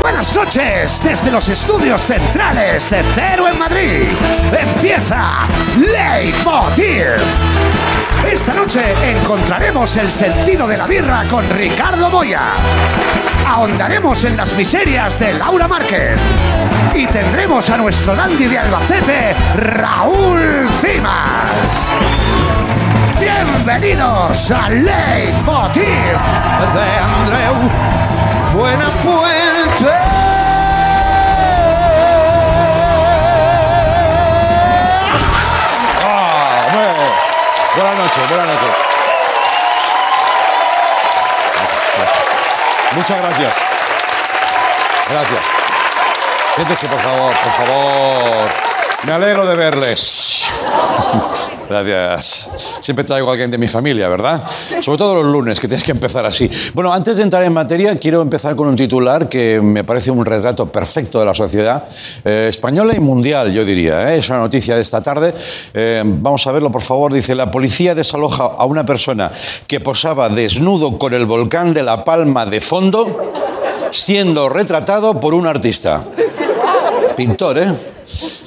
Buenas noches desde los estudios centrales de Cero en Madrid. Empieza Leitmotiv. Esta noche encontraremos el sentido de la birra con Ricardo Moya. Ahondaremos en las miserias de Laura Márquez. Y tendremos a nuestro dandy de Albacete, Raúl Cimas. Bienvenidos a Leitmotiv de Andreu Buenafuente. Ah, bueno. Buenas noches, buenas noches. Muchas gracias. Gracias. Siéntese, por favor, por favor. Me alegro de verles. Gracias. Siempre traigo a alguien de mi familia, ¿verdad? Sobre todo los lunes, que tienes que empezar así. Bueno, antes de entrar en materia, quiero empezar con un titular que me parece un retrato perfecto de la sociedad eh, española y mundial, yo diría. ¿eh? Es una noticia de esta tarde. Eh, vamos a verlo, por favor. Dice, la policía desaloja a una persona que posaba desnudo con el volcán de La Palma de fondo, siendo retratado por un artista. Pintor, ¿eh?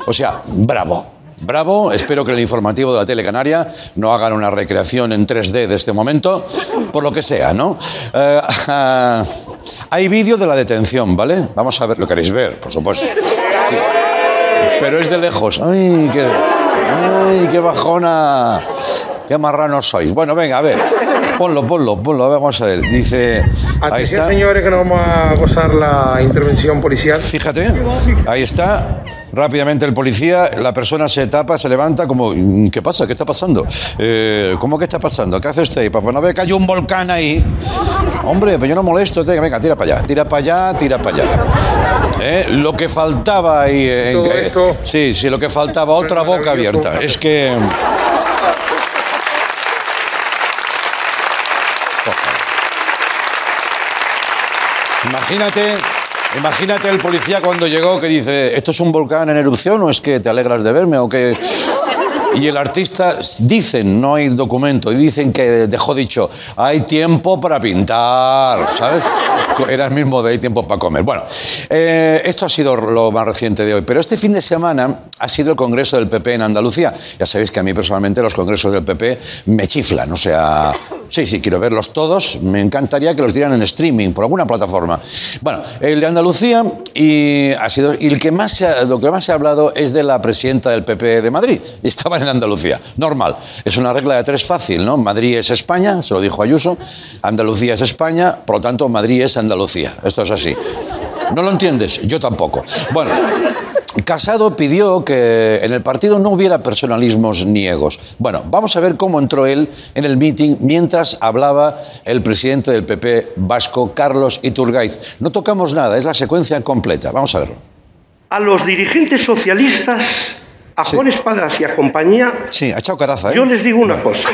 O sea, bravo. Bravo, espero que el informativo de la Tele Canaria no hagan una recreación en 3D de este momento, por lo que sea, ¿no? Eh, hay vídeo de la detención, ¿vale? Vamos a ver, lo queréis ver, por supuesto. Pero es de lejos. ¡Ay, qué, ay, qué bajona! ¡Qué marranos sois! Bueno, venga, a ver. Ponlo, ponlo, ponlo. A ver, vamos a ver. Dice. Ahí Atención, está. señores, que no vamos a gozar la intervención policial. Fíjate, ahí está. Rápidamente el policía, la persona se tapa, se levanta como, "Mm, ¿qué pasa? ¿Qué está pasando? Eh, ¿Cómo que está pasando? ¿Qué hace usted? Pues no ve que hay un volcán ahí. Hombre, pues yo no molesto. te- Venga, tira para allá, tira para allá, tira para allá. Eh, Lo que faltaba ahí... eh, en Todo Sí, sí, lo que faltaba, otra boca abierta. Es que... Imagínate, imagínate el policía cuando llegó que dice, ¿esto es un volcán en erupción o es que te alegras de verme o que... Y el artista dicen, no hay documento, y dicen que dejó dicho, hay tiempo para pintar, ¿sabes? Era el mismo de hay tiempo para comer. Bueno, eh, esto ha sido lo más reciente de hoy, pero este fin de semana ha sido el Congreso del PP en Andalucía. Ya sabéis que a mí personalmente los congresos del PP me chiflan, o sea, sí, sí, quiero verlos todos, me encantaría que los dieran en streaming por alguna plataforma. Bueno, el de Andalucía y ha sido y el que más lo que más se ha hablado es de la presidenta del PP de Madrid. Estaban en Andalucía. Normal. Es una regla de tres fácil, ¿no? Madrid es España, se lo dijo Ayuso. Andalucía es España, por lo tanto Madrid es Andalucía. Esto es así. ¿No lo entiendes? Yo tampoco. Bueno. Casado pidió que en el partido no hubiera personalismos ni egos. Bueno, vamos a ver cómo entró él en el meeting mientras hablaba el presidente del PP vasco, Carlos Iturgaiz. No tocamos nada, es la secuencia completa. Vamos a verlo. a los dirigentes socialistas, a Sí. Juan Espadas y a compañía, Sí, ha echado caraza, ¿eh? yo les digo una cosa.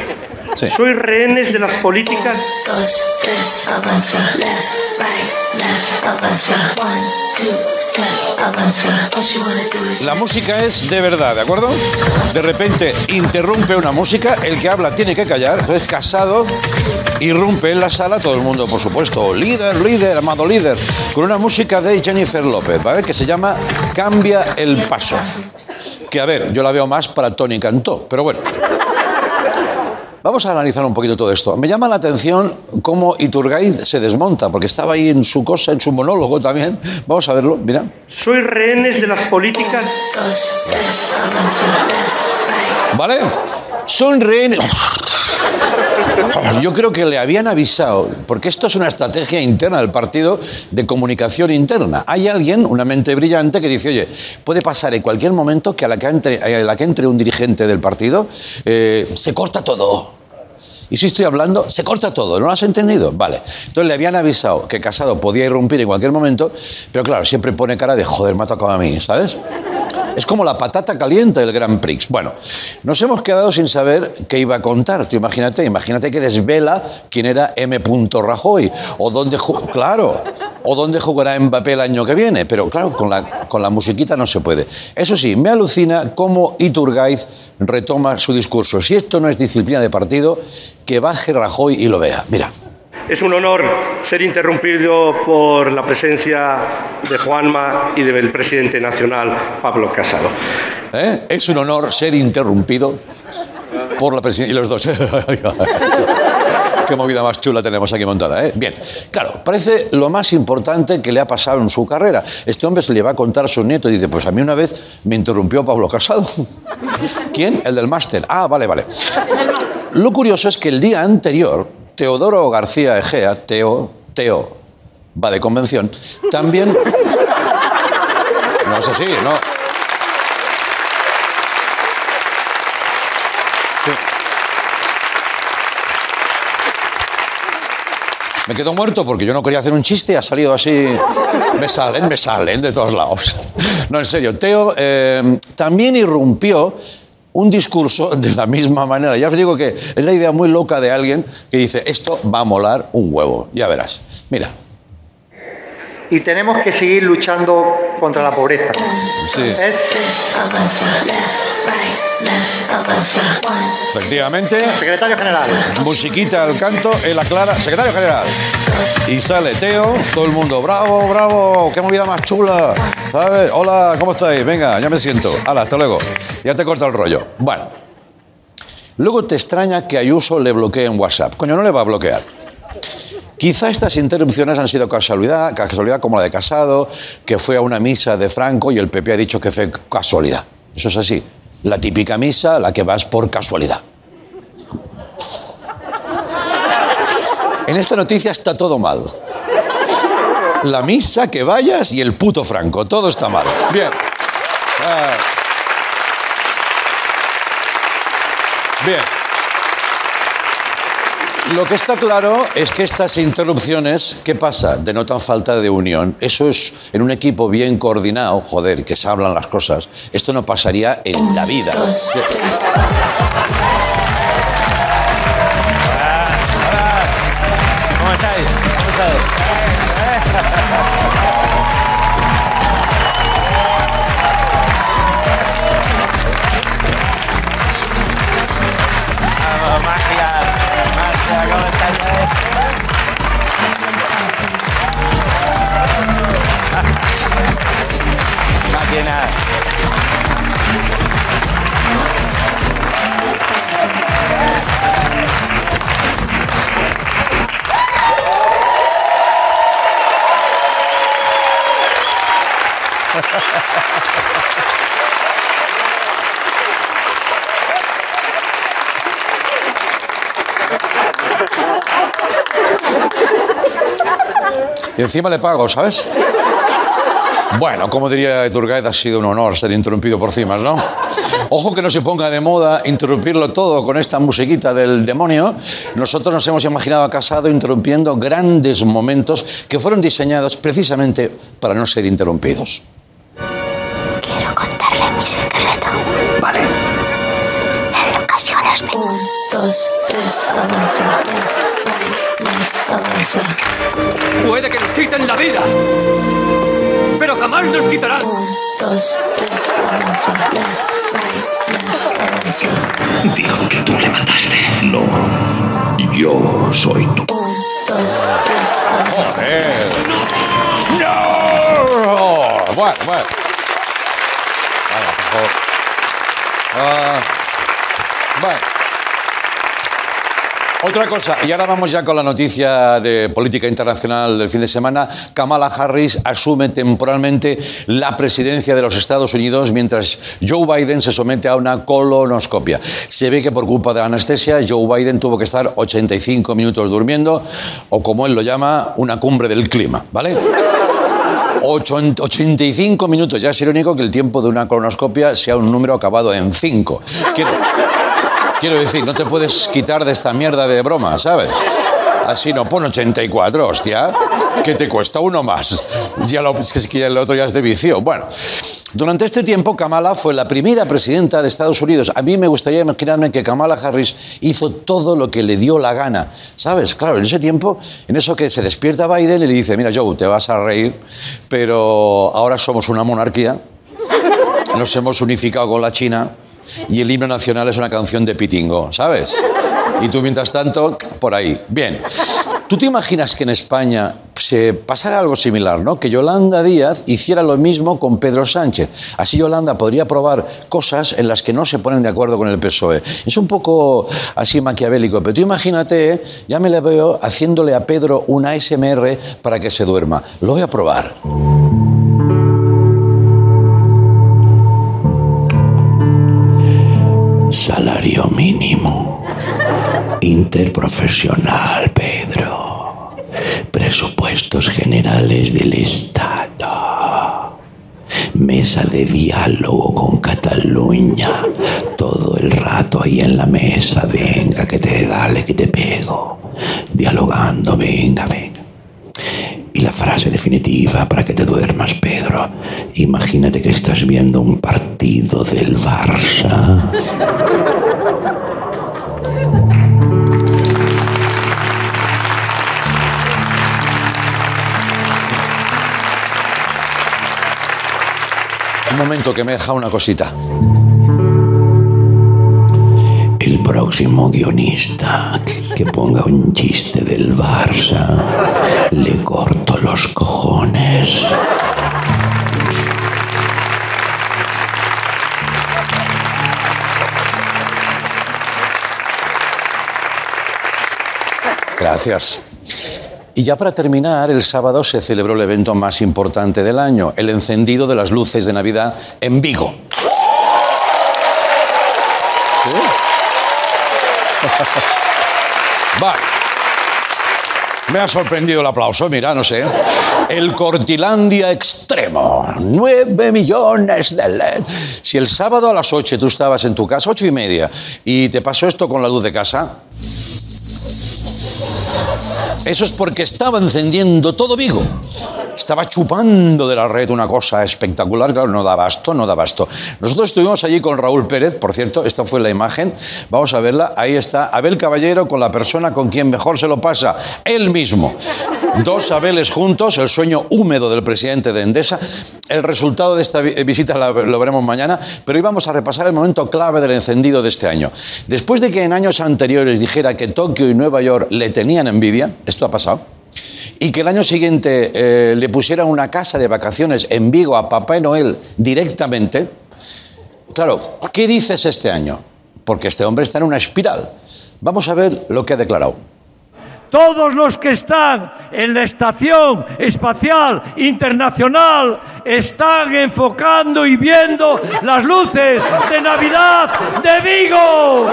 Sí. Sois rehenes de las políticas Dos, tres, avanza, left, right, left, avanza, one, two, step, avanza. All you wanna do is La música es de verdad, ¿de acuerdo? De repente interrumpe una música, el que habla tiene que callar, entonces casado, irrumpe en la sala, todo el mundo, por supuesto, líder, líder, amado líder, con una música de Jennifer López, ¿vale? Que se llama Cambia el paso. Que a ver, yo la veo más para Tony Cantó, pero bueno. Vamos a analizar un poquito todo esto. Me llama la atención cómo Iturgaiz se desmonta, porque estaba ahí en su cosa, en su monólogo también. Vamos a verlo, mira. sois rehenes de las políticas. ¿Vale? Son rehenes. Yo creo que le habían avisado, porque esto es una estrategia interna del partido de comunicación interna. Hay alguien, una mente brillante, que dice, oye, puede pasar en cualquier momento que a la que entre, a la que entre un dirigente del partido eh, se corta todo. Y si estoy hablando, se corta todo, ¿no lo has entendido? Vale. Entonces le habían avisado que Casado podía irrumpir en cualquier momento, pero claro, siempre pone cara de joder, me ha tocado a mí, ¿sabes? Es como la patata caliente del Grand Prix. Bueno, nos hemos quedado sin saber qué iba a contar. Tú imagínate, imagínate que desvela quién era M. Rajoy o dónde claro, o dónde jugará Mbappé el año que viene. Pero claro, con la, con la musiquita no se puede. Eso sí, me alucina cómo Iturgaiz retoma su discurso. Si esto no es disciplina de partido, que baje Rajoy y lo vea. Mira. Es un honor ser interrumpido por la presencia de Juanma y del presidente nacional, Pablo Casado. ¿Eh? Es un honor ser interrumpido por la presidencia. Y los dos. Qué movida más chula tenemos aquí montada, ¿eh? Bien, claro, parece lo más importante que le ha pasado en su carrera. Este hombre se le va a contar a su nieto y dice, pues a mí una vez me interrumpió Pablo Casado. ¿Quién? El del máster. Ah, vale, vale. Lo curioso es que el día anterior, Teodoro García Egea, Teo, Teo, va de convención, también... No sé si, no. Me quedo muerto porque yo no quería hacer un chiste ha salido así. Me salen, me salen de todos lados. No, en serio. Teo eh, también irrumpió un discurso de la misma manera. Ya os digo que es la idea muy loca de alguien que dice, esto va a molar un huevo. Ya verás. Mira. Y tenemos que seguir luchando contra la pobreza. Sí. Es Efectivamente, secretario general. musiquita al canto, él aclara, secretario general. Y sale Teo, todo el mundo, bravo, bravo, qué movida más chula. ¿Sabes? Hola, ¿cómo estáis? Venga, ya me siento. Hala, hasta luego. Ya te corta el rollo. Bueno. Luego te extraña que Ayuso le bloquee en WhatsApp. Coño, no le va a bloquear. Quizá estas interrupciones han sido casualidad, casualidad como la de Casado, que fue a una misa de Franco y el PP ha dicho que fue casualidad. Eso es así. La típica misa a la que vas por casualidad. En esta noticia está todo mal. La misa, que vayas y el puto Franco. Todo está mal. Bien. Ah. Bien. Lo que está claro es que estas interrupciones, ¿qué pasa? Denotan falta de unión. Eso es en un equipo bien coordinado, joder, que se hablan las cosas. Esto no pasaría en la vida. ¿Cómo estáis? ¿Cómo estáis? Y encima le pago, ¿sabes? Bueno, como diría Iturgaiz, ha sido un honor ser interrumpido por cimas, ¿no? Ojo que no se ponga de moda interrumpirlo todo con esta musiquita del demonio. Nosotros nos hemos imaginado a Casado interrumpiendo grandes momentos que fueron diseñados precisamente para no ser interrumpidos. quiero contarle mi secreto. Vale. En ocasiones me... Un, dos, tres, avanza. Avanza. Puede que nos quiten la vida, pero jamás nos quitarán. Un, dos, tres. Dijo que tú le mataste. No. Yo soy tú. Un, dos, tres, avanza. ¡Joder! ¡No! Bueno, bueno. Vaya, por favor. Ah, bueno. Otra cosa, y ahora vamos ya con la noticia de política internacional del fin de semana. Kamala Harris asume temporalmente la presidencia de los Estados Unidos mientras Joe Biden se somete a una colonoscopia. Se ve que por culpa de la anestesia, Joe Biden tuvo que estar 85 minutos durmiendo, o como él lo llama, una cumbre del clima, ¿vale? Ocho- 85 minutos, ya es irónico que el tiempo de una colonoscopia sea un número acabado en 5. Quiero, quiero decir, no te puedes quitar de esta mierda de broma, ¿sabes? Así no, pon 84, hostia, que te cuesta uno más. Ya lo, es que el otro ya es de vicio. Bueno, durante este tiempo Kamala fue la primera presidenta de Estados Unidos. A mí me gustaría imaginarme que Kamala Harris hizo todo lo que le dio la gana. ¿Sabes? Claro, en ese tiempo, en eso que se despierta Biden y le dice, mira Joe, te vas a reír, pero ahora somos una monarquía, nos hemos unificado con la China y el himno nacional es una canción de Pitingo, ¿sabes? Y tú, mientras tanto, por ahí. Bien. ¿Tú te imaginas que en España se pasara algo similar, ¿no? Que Yolanda Díaz hiciera lo mismo con Pedro Sánchez. Así Yolanda podría probar cosas en las que no se ponen de acuerdo con el PSOE. Es un poco así maquiavélico, pero tú imagínate, ya me la veo haciéndole a Pedro una ASMR para que se duerma. Lo voy a probar. Mínimo. Interprofesional, Pedro. Presupuestos generales del Estado. Mesa de diálogo con Cataluña. Todo el rato ahí en la mesa. Venga, que te dale, que te pego. Dialogando, venga, venga. Y la frase definitiva para que te duermas, Pedro. Imagínate que estás viendo un partido del Barça. Momento que me deja una cosita. El próximo guionista que ponga un chiste del Barça, le corto los cojones. Gracias. Y ya para terminar, el sábado se celebró el evento más importante del año, el encendido de las luces de Navidad en Vigo. Vale. Me ha sorprendido el aplauso, mira, no sé. El Cortilandia Extremo. 9 millones de LED. Si el sábado a las 8 tú estabas en tu casa, ocho y media, y te pasó esto con la luz de casa, eso es porque estaba encendiendo todo Vigo. Estaba chupando de la red una cosa espectacular, claro, no da basto, no da basto. Nosotros estuvimos allí con Raúl Pérez, por cierto, esta fue la imagen, vamos a verla, ahí está Abel Caballero con la persona con quien mejor se lo pasa, él mismo. Dos Abeles juntos, el sueño húmedo del presidente de Endesa. El resultado de esta vi- visita lo veremos mañana, pero hoy vamos a repasar el momento clave del encendido de este año. Después de que en años anteriores dijera que Tokio y Nueva York le tenían envidia, esto ha pasado, y que el año siguiente eh, le pusieran una casa de vacaciones en Vigo a Papá Noel directamente, claro, ¿qué dices este año? Porque este hombre está en una espiral. Vamos a ver lo que ha declarado. Todos los que están en la Estación Espacial Internacional están enfocando y viendo las luces de Navidad de Vigo.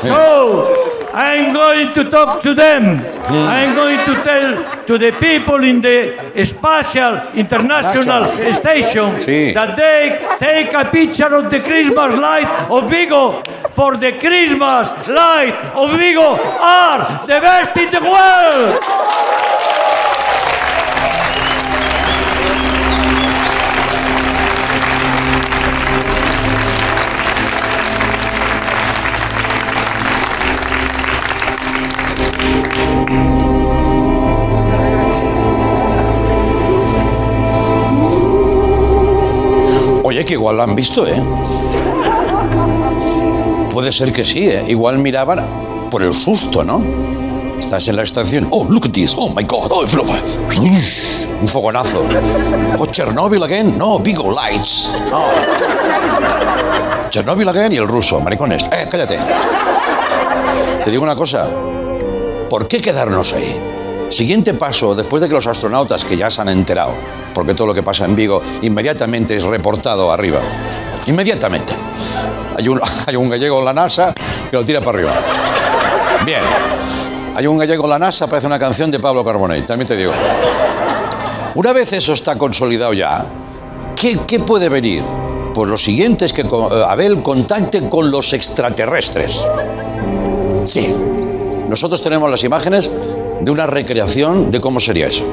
So, I'm going to talk to them. I'm going to tell to the people in the Spatial International Station that they take a picture of the Christmas light of Vigo for the Christmas light of Vigo are the best in the world. Oye, que igual lo han visto, ¿eh? Puede ser que sí, ¿eh? Igual miraban por el susto, ¿no? Estás en la estación. Oh, look at this. Oh, my God. Oh, Ush, un fogonazo. Oh, Chernobyl again. No, Vigo Lights. No. Chernobyl again y el ruso. Maricones. Eh, cállate. Te digo una cosa. ¿Por qué quedarnos ahí? Siguiente paso, después de que los astronautas que ya se han enterado, porque todo lo que pasa en Vigo inmediatamente es reportado arriba. Inmediatamente. Hay un, hay un gallego en la NASA que lo tira para arriba. Bien. Hay un gallego en la NASA, parece una canción de Pablo Carbonell, también te digo. Una vez eso está consolidado ya, ¿qué, qué puede venir? Pues lo siguiente es que eh, Abel contacte con los extraterrestres. Sí. Nosotros tenemos las imágenes de una recreación de cómo sería eso.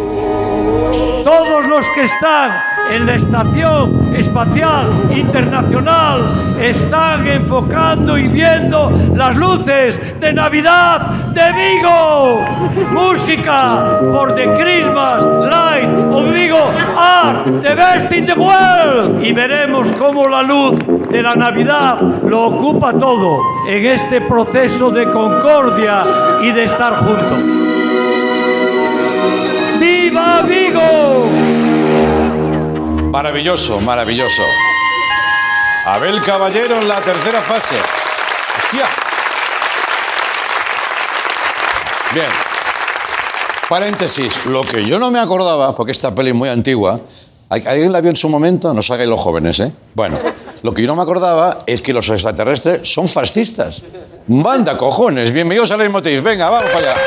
Todos los que están en la Estación Espacial Internacional están enfocando y viendo las luces de Navidad de Vigo. Música for the Christmas light of Vigo are the best in the world. Y veremos cómo la luz de la Navidad lo ocupa todo en este proceso de concordia y de estar juntos. ¡Viva Vigo! Maravilloso, maravilloso. Abel Caballero en la tercera fase. Hostia. Bien. Paréntesis, lo que yo no me acordaba, porque esta peli es muy antigua, ¿al- ¿alguien la vio en su momento? No os los jóvenes, ¿eh? Bueno, lo que yo no me acordaba es que los extraterrestres son fascistas. Manda cojones, bienvenidos a Leitmotiv. Venga, vamos para allá.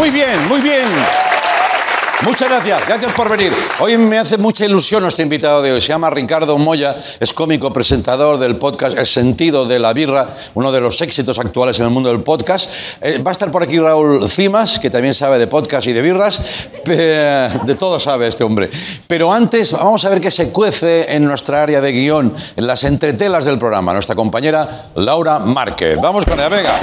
Muy bien, muy bien. Muchas gracias, gracias por venir. Hoy me hace mucha ilusión nuestro invitado de hoy. Se llama Ricardo Moya, es cómico, presentador del podcast El sentido de la birra, uno de los éxitos actuales en el mundo del podcast. Eh, va a estar por aquí Raúl Cimas, que también sabe de podcast y de birras. De todo sabe este hombre. Pero antes, vamos a ver qué se cuece en nuestra área de guion, en las entretelas del programa. Nuestra compañera Laura Márquez. Vamos con ella, venga.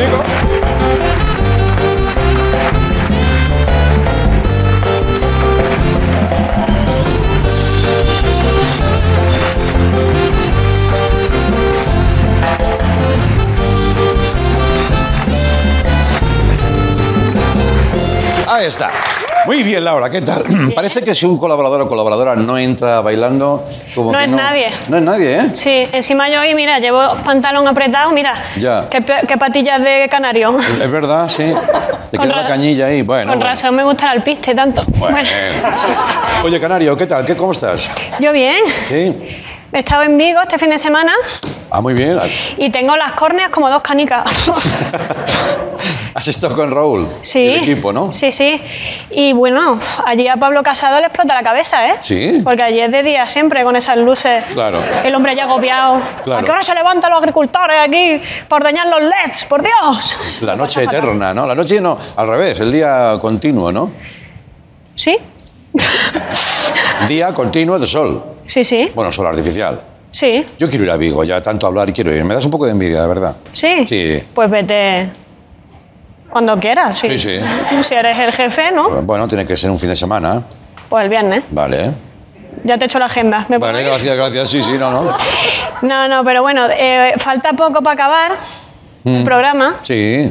Bailecico. Ahí está. Muy bien, Laura, ¿qué tal? Parece que si un colaborador o colaboradora no entra bailando, como No que es nadie. No es nadie, ¿eh? Sí, encima yo hoy, mira, llevo pantalón apretado, mira. Ya. Qué, patillas de canario. Es verdad, sí. Te Con queda la cañilla ahí. Bueno, Con bueno. razón me gusta el alpiste tanto. Bueno. Bueno, Oye, Canario, ¿qué tal? ¿Qué, ¿Cómo estás? yo bien. ¿Sí? He estado en Vigo este fin de semana Ah, muy bien. y tengo las córneas como dos canicas. Has estado con Raúl. Sí. y El equipo, ¿no? Sí, sí. Y bueno, allí a Pablo Casado le explota la cabeza, ¿eh? Sí. Porque allí es de día siempre con esas luces. Claro. El hombre ya agobiado. Claro. ¿A qué hora se levantan los agricultores aquí por dañar los LEDs? ¡Por Dios! La noche eterna, ¿no? La noche no, al revés, el día continuo, ¿no? ¿Sí? Día continuo de sol. Sí, sí. Bueno, sol artificial. Sí. Yo quiero ir a Vigo, ya tanto hablar y quiero ir. Me das un poco de envidia, de verdad. Sí. Sí. Pues vete cuando quieras. Sí, Sí, sí. Si eres el jefe, ¿no? Bueno, tiene que ser un fin de semana. Pues el viernes. Vale. Ya te he hecho la agenda. ¿Me puedo Vale, gracias, gracias. Sí, sí, no, no. No, no, pero bueno, eh, falta poco para acabar el Mm. programa. Sí.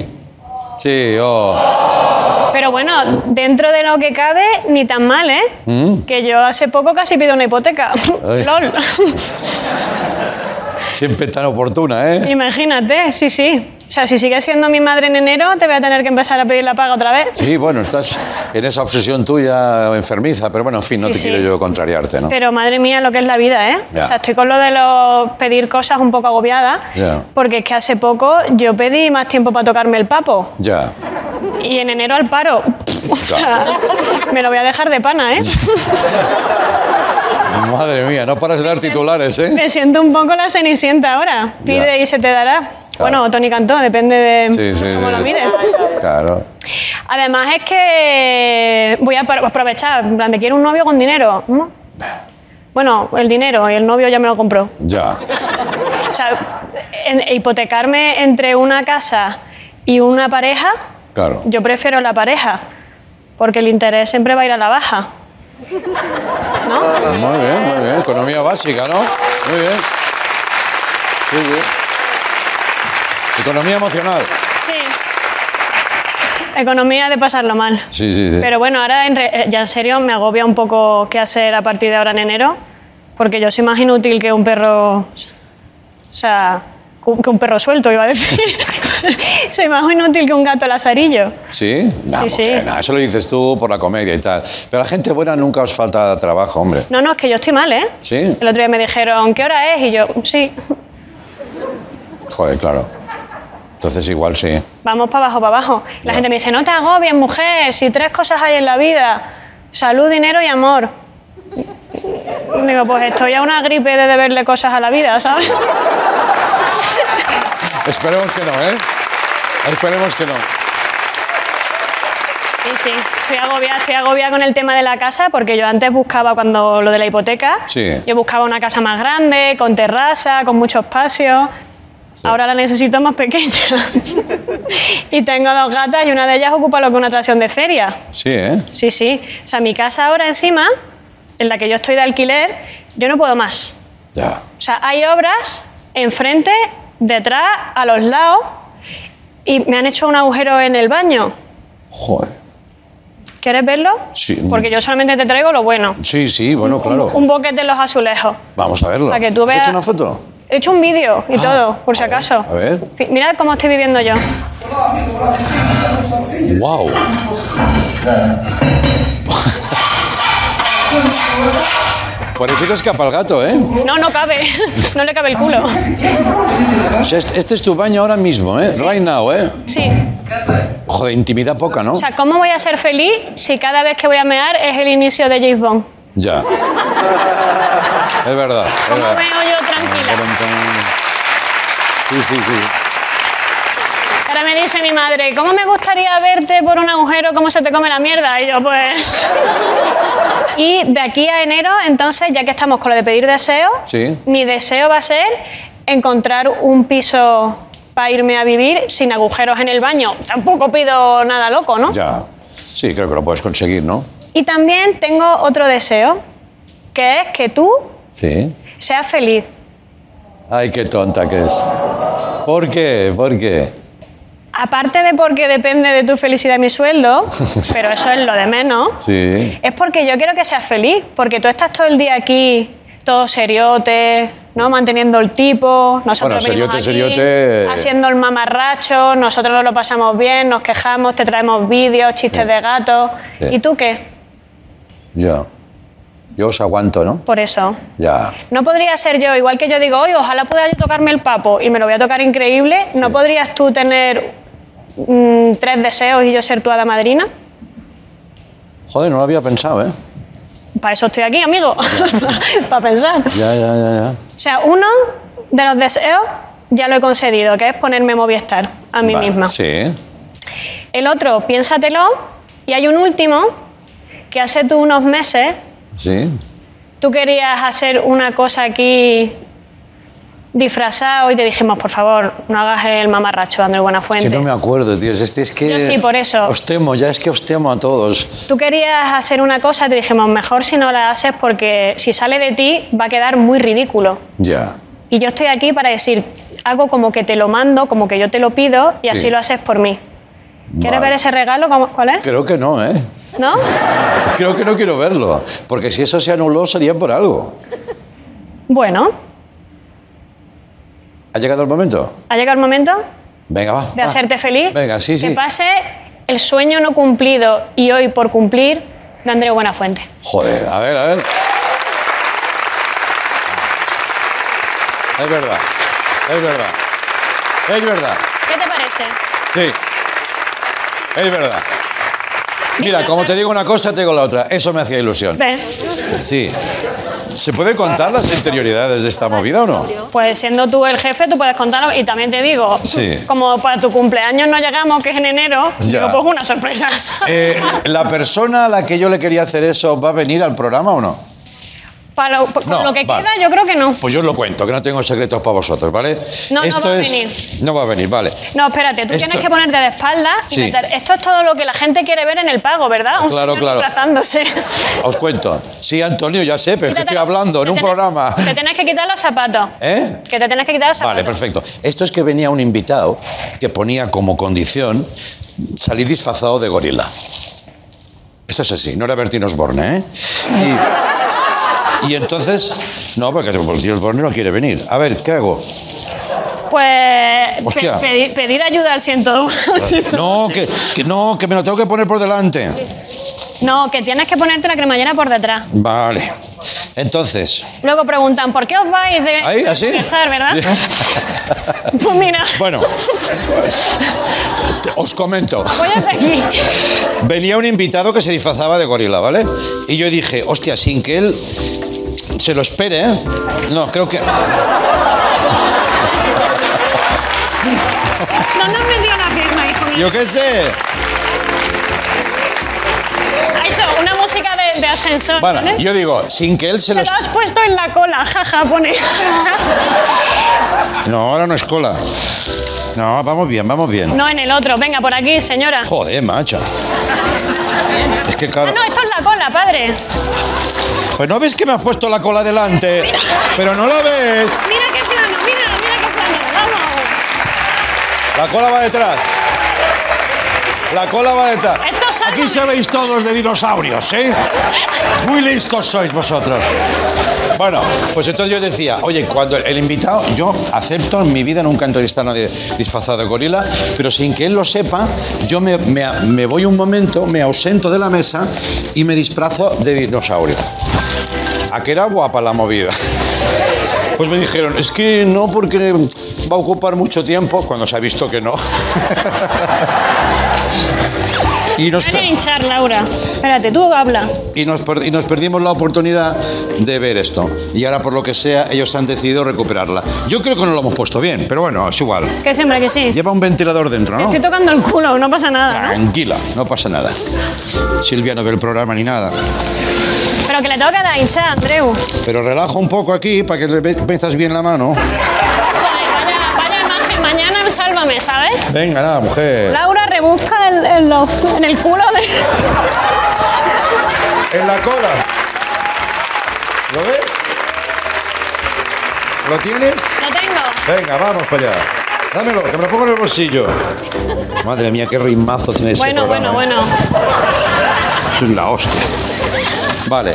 Sí, oh. Pero bueno, dentro de lo que cabe, ni tan mal, ¿eh? Mm. Que yo hace poco casi pido una hipoteca. LOL. Siempre tan oportuna, ¿eh? Imagínate, sí, sí. O sea, si sigues siendo mi madre en enero, te voy a tener que empezar a pedir la paga otra vez. Sí, bueno, estás en esa obsesión tuya enfermiza, pero bueno, en fin, no Sí, te sí. quiero yo contrariarte, ¿no? Pero madre mía, lo que es la vida, ¿eh? O sea, estoy con lo de los pedir cosas un poco agobiada. Ya. Porque es que hace poco yo pedí más tiempo para tocarme el papo. Ya. Y en enero al paro. O sea, me lo voy a dejar de pana, ¿eh? Madre mía, no paras de dar titulares, ¿eh? Me siento un poco la cenicienta ahora. Pide y se te dará. Bueno, Tony Cantó, depende de Sí, sí, cómo sí. lo mires. Claro. Además es que voy a apro- aprovechar, en plan, de quiero un novio con dinero. ¿Mm? Bueno, el dinero y el novio ya me lo compró. Ya. O sea, en- hipotecarme entre una casa y una pareja, Claro. yo prefiero la pareja, porque el interés siempre va a ir a la baja. Muy bien, muy bien. Economía básica, ¿no? Muy bien. Sí, sí. Economía emocional. Economía de pasarlo mal. Sí, sí, sí. Pero bueno, ahora en re- eh, ya en serio me agobia un poco qué hacer a partir de ahora en enero, porque yo soy más inútil que un perro, o sea, que un perro suelto, iba a decir. soy más inútil que un gato lazarillo. ¿Sí? No, Sí, sí. no, eso lo dices tú por la comedia y tal. Pero a la gente buena nunca os falta trabajo, hombre. No, no, es que yo estoy mal, ¿eh? ¿Sí? El otro día me dijeron, ¿qué hora es? Y yo, sí, Joder, claro. Entonces igual sí. vamos para abajo, para abajo. La gente me dice, no te agobies, mujer, si tres cosas hay en la vida, salud, dinero y amor. Digo, pues estoy a una gripe de deberle cosas a la vida, ¿sabes? Esperemos que no, ¿eh? Esperemos que no. Sí, sí. Estoy agobiada, estoy agobiada con el tema de la casa porque yo antes buscaba cuando lo de la hipoteca. Sí. Yo buscaba una casa más grande, con terraza, con mucho espacio. Ahora la necesito más pequeña. y tengo dos gatas y una de ellas ocupa lo que una atracción de feria. Sí, ¿eh? Sí, sí. O sea, mi casa ahora encima, en la que yo estoy de alquiler, yo no puedo más. Ya. O sea, hay obras enfrente, detrás, a los lados y me han hecho un agujero en el baño. Joder. ¿Quieres verlo? Sí. Porque yo solamente te traigo lo bueno. Sí, sí, bueno, claro. Un boquete en los azulejos. Vamos a verlo. Para que tú ¿Has veas- hecho una foto? He hecho un vídeo y todo, por si acaso. A ver. Mirad cómo estoy viviendo yo. ¡Wow! Por eso te escapa el gato, ¿eh? No, no cabe. No le cabe el culo. O sea, este este es tu baño ahora mismo, ¿eh? Right now, ¿eh? Sí. Joder, intimidad poca, ¿no? O sea, ¿cómo voy a ser feliz si cada vez que voy a mear es el inicio de James Bond? Ya. Es verdad. es ¿Cómo verdad. veo? Sí, sí, sí. Ahora me dice mi madre, ¿cómo me gustaría verte por un agujero, cómo se te come la mierda? Y yo, pues... Y de aquí a enero, entonces, ya que estamos con lo de pedir deseos, Sí. mi deseo va a ser encontrar un piso para irme a vivir sin agujeros en el baño. Tampoco pido nada loco, ¿no? Ya. Sí, creo que lo puedes conseguir, ¿no? Y también tengo otro deseo, que es que tú Sí. seas feliz. Ay, qué tonta que es. ¿Por qué? ¿Por qué? Aparte de porque depende de tu felicidad mi sueldo, pero eso es lo de menos, Sí. es porque yo quiero que seas feliz, porque tú estás todo el día aquí, todo seriote, ¿no? Manteniendo el tipo, nosotros Bueno, seriote, aquí seriote. haciendo el mamarracho, nosotros nos lo pasamos bien, nos quejamos, te traemos vídeos, chistes de gato. ¿Y tú qué? Yo. Yo os aguanto, ¿no? Por eso. Ya. No podría ser yo, igual que yo digo, oye, ojalá pueda yo tocarme el papo y me lo voy a tocar increíble, ¿no podrías tú tener mm, tres deseos y yo ser tu hada madrina? Joder, no lo había pensado, ¿eh? Para eso estoy aquí, amigo, para pensar. Ya, ya, ya, ya. O sea, uno de los deseos ya lo he concedido, que es ponerme Movistar a mí Vale, misma. Sí. El otro, piénsatelo. Y hay un último, que hace tú unos meses Sí. tú querías hacer una cosa aquí disfrazado y te dijimos, por favor, no hagas el mamarracho, Andrés Buenafuente. Que no me acuerdo, tío. Es, este, es que. Yo sí, por eso. Os temo, ya es que os temo a todos. Tú querías hacer una cosa te dijimos, mejor si no la haces porque si sale de ti va a quedar muy ridículo. Ya. Y yo estoy aquí para decir, hago como que te lo mando, como que yo te lo pido y Sí. así lo haces por mí. ¿Quieres Vale. ver ese regalo? ¿Cómo- ¿Cuál es? Creo que no, ¿eh? ¿No? Creo que no quiero verlo. Porque si eso se anuló, sería por algo. Bueno, ¿Ha llegado el momento? ha llegado el momento Venga, va. de va. hacerte feliz. Venga, sí, Que sí. pase el sueño no cumplido y hoy por cumplir de Andreu Buenafuente. Joder, a ver, a ver. Es verdad. Es verdad. Es verdad. ¿Qué te parece? Sí. Es verdad. Mira, como te digo una cosa, te digo la otra. Eso me hacía ilusión. Ven. Sí. ¿Se puede contar las interioridades de esta movida o no? Pues siendo tú el jefe, tú puedes contarlo. Y también te digo, Sí. como para tu cumpleaños no llegamos, que es en enero, Ya. digo, pues una sorpresa. Eh, ¿La persona a la que yo le quería hacer eso va a venir al programa o no? Para con No, lo que vale. queda, yo creo que no. Pues yo os lo cuento, que no tengo secretos para vosotros, ¿vale? No, no Esto va a es- venir. No va a venir, vale. No, espérate, tú Esto- tienes que ponerte de espalda y Sí. meter. Esto es todo lo que la gente quiere ver en el pago, ¿verdad? Un Claro, claro. disfrazándose. Os cuento. Sí, Antonio, ya sé, pero es que estoy hablando en un tenés- programa. Te tienes que quitar los zapatos. ¿Eh? Que te tienes que quitar los zapatos. Vale, perfecto. Esto es que venía un invitado que ponía como condición salir disfrazado de gorila. Esto es así, no era Bertín Osborne, ¿eh? Y, y entonces, no, porque Bertín Osborne no quiere venir. A ver, ¿qué hago? Pues pe- pedir, pedir ayuda al 101. al 101. No, que, que no, que me lo tengo que poner por delante. No, que tienes que ponerte la cremallera por detrás. Vale. Entonces, Luego preguntan, ¿por qué os vais de ¿Ahí? ¿Así? de estar, verdad? Sí. Pues mira, bueno, os comento. aquí. Venía un invitado que se disfrazaba de gorila, ¿vale? Y yo dije, hostia, sin que él se lo espere, ¿eh? No, creo que... No nos metió una pierna, hijo mío. Yo qué sé. de ascensor. Bueno, yo digo, sin que él se Te lo... lo has puesto en la cola, jaja, pone. No, ahora no es cola. No, vamos bien, vamos bien. No en el otro. Venga, por aquí, señora. Joder, macho. Es que Ah, claro... no, esto es la cola, padre. Pues no ves que me has puesto la cola delante. Pero no lo ves. Mira qué plano, mira, mira qué plano. Vamos. La cola va detrás. La cola va detrás. Aquí sabéis todos de dinosaurios, ¿eh? Muy listos sois vosotros. Bueno, pues entonces yo decía, oye, cuando el invitado, yo acepto en mi vida nunca entrevistar a nadie disfrazado de gorila, pero sin que él lo sepa, yo me, me- me voy un momento, me ausento de la mesa y me disfrazo de dinosaurio. A que era guapa la movida. Pues me dijeron, es que no porque va a ocupar mucho tiempo, cuando se ha visto que no. y, nos, Ven a per- hinchar, Laura. Espérate, tú habla. y, nos per- y nos perdimos la oportunidad de ver esto. Y ahora, por lo que sea, ellos han decidido recuperarla. Yo creo que no lo hemos puesto bien, pero bueno, es igual. Que siempre que sí. Lleva un ventilador dentro, Te ¿no? estoy tocando el culo, no pasa nada. ¿no? Tranquila, no pasa nada. Silvia no ve el programa ni nada. Pero que le toca dar hinchar, Andreu. Pero relaja un poco aquí para que le metas bien la mano. Vaya, vaya imagen. Mañana sálvame, ¿sabes? Venga, nada, mujer. Laura rebusca el- en, los- en el culo de. En la cola. ¿Lo ves? ¿Lo tienes? Lo tengo. Venga, vamos para allá. Dámelo, que me lo pongo en el bolsillo. Madre mía, qué ritmazo tiene este Bueno, bueno, programa, bueno. ¿eh? Es la hostia. Vale.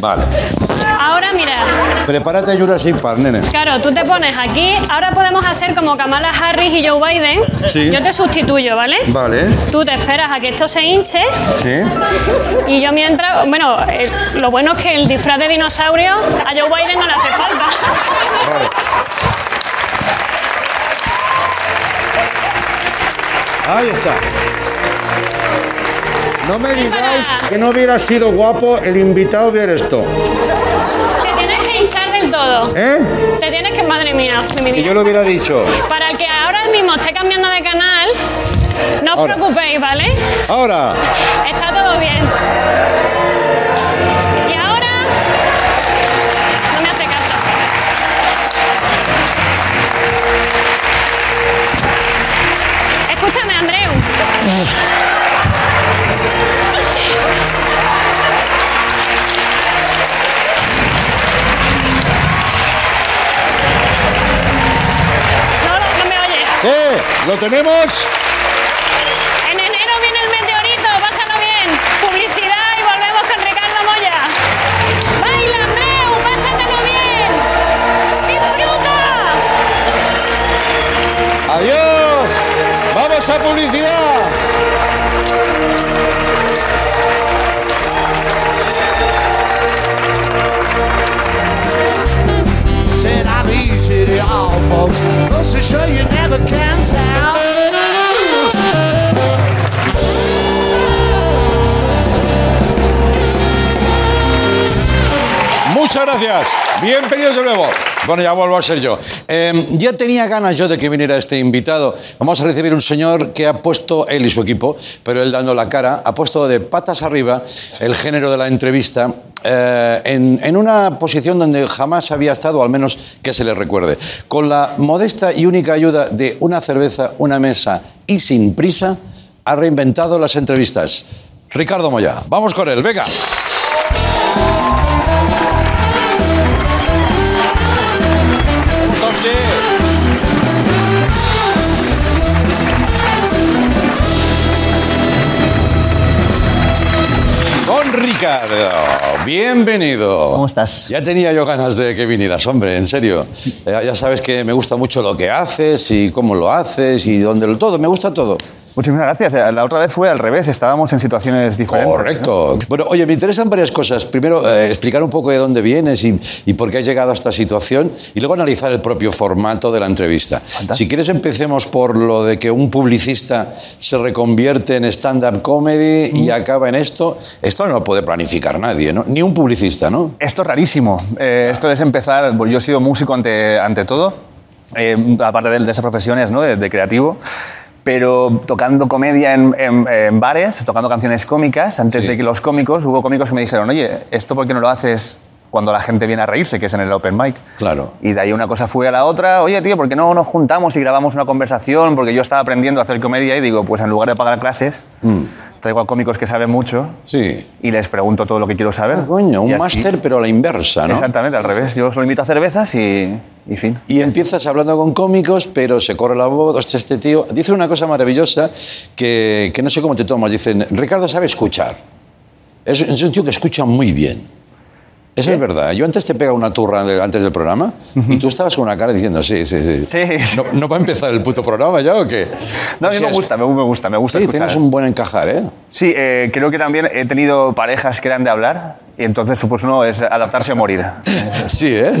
Vale. Ahora mira, Prepárate a Jurassic Park, nene. claro, tú te pones aquí. Ahora podemos hacer como Kamala Harris y Joe Biden. Sí. Yo te sustituyo, ¿vale? Vale. Tú te esperas a que esto se hinche Sí. y yo mientras. Bueno, eh, lo bueno es que el disfraz de dinosaurio a Joe Biden no le hace falta. Vale. Ahí está. No me digáis que no hubiera sido guapo el invitado ver esto. Del todo. ¿Eh? Te tienes que. Madre mía, mi Que vida. yo lo hubiera dicho. Para el que ahora mismo esté cambiando de canal, no os Ahora. preocupéis, ¿vale? Ahora. Está todo bien. ¿Qué? ¿Lo tenemos? En enero viene el meteorito, pásalo bien. Publicidad y volvemos con Ricardo Moya. Baila, Andreu, pásatelo bien. Disfruta. ¡Adiós! ¡Vamos a publicidad! Muchas gracias. Bienvenidos de nuevo. Bueno, ya vuelvo a ser yo. Eh, ya tenía ganas yo de que viniera este invitado. Vamos a recibir un señor que ha puesto, él y su equipo, pero él dando la cara, ha puesto de patas arriba el género de la entrevista eh, en, en una posición donde jamás había estado, al menos que se le recuerde. Con la modesta y única ayuda de una cerveza, una mesa y sin prisa, ha reinventado las entrevistas. Ricardo Moya, vamos con él, venga. Don Ricardo, bienvenido. ¿Cómo estás? Ya tenía yo ganas de que vinieras, hombre, en serio. Ya, sabes que me gusta mucho lo que haces y cómo lo haces y dónde lo todo, me gusta todo. Muchísimas gracias. Eh, La otra vez fue al revés, estábamos en situaciones diferentes. Correcto. Bueno, oye, me interesan varias cosas. Primero, eh, explicar un poco de dónde vienes y, y por qué has llegado a esta situación y luego analizar el propio formato de la entrevista. Si quieres, empecemos por lo de que un publicista se reconvierte en stand-up comedy y acaba en esto. Esto no lo puede planificar nadie, ¿no? Ni un publicista, ¿no? Esto es rarísimo. Eh, esto es empezar. Yo he sido músico ante, ante todo, eh, aparte de, de esas profesiones ¿no? de, de creativo. Pero tocando comedia en, en- en bares, tocando canciones cómicas, antes de que los cómicos, hubo cómicos que me dijeron, oye, ¿esto por qué no lo haces cuando la gente viene a reírse, que es en el open mic? Claro. Y de ahí una cosa fue a la otra, oye, tío, ¿por qué no nos juntamos y grabamos una conversación? Porque yo estaba aprendiendo a hacer comedia y digo, pues en lugar de pagar clases, traigo a cómicos que saben mucho Mm. Sí. y les pregunto todo lo que quiero saber. Coño, Y un máster pero a la inversa, ¿no? Exactamente, al revés. Yo solo invito a cervezas y, y fin. Y empiezas hablando con cómicos, pero se corre la voz. Hostia, este tío dice una cosa maravillosa que, que no sé cómo te tomas. Dicen, Ricardo sabe escuchar. Es, es un tío que escucha muy bien. Eso es verdad. Yo antes te pega una turra antes del programa y tú estabas con una cara diciendo, sí, sí, sí. ¿No, ¿No va a empezar el puto programa ya o qué? No, a mí O me sea, gusta, me, me gusta, me gusta Sí, escuchar. tienes un buen encajar, ¿eh? Sí, eh, creo que también he tenido parejas que eran de hablar y entonces pues uno es adaptarse o morir. Sí, ¿eh?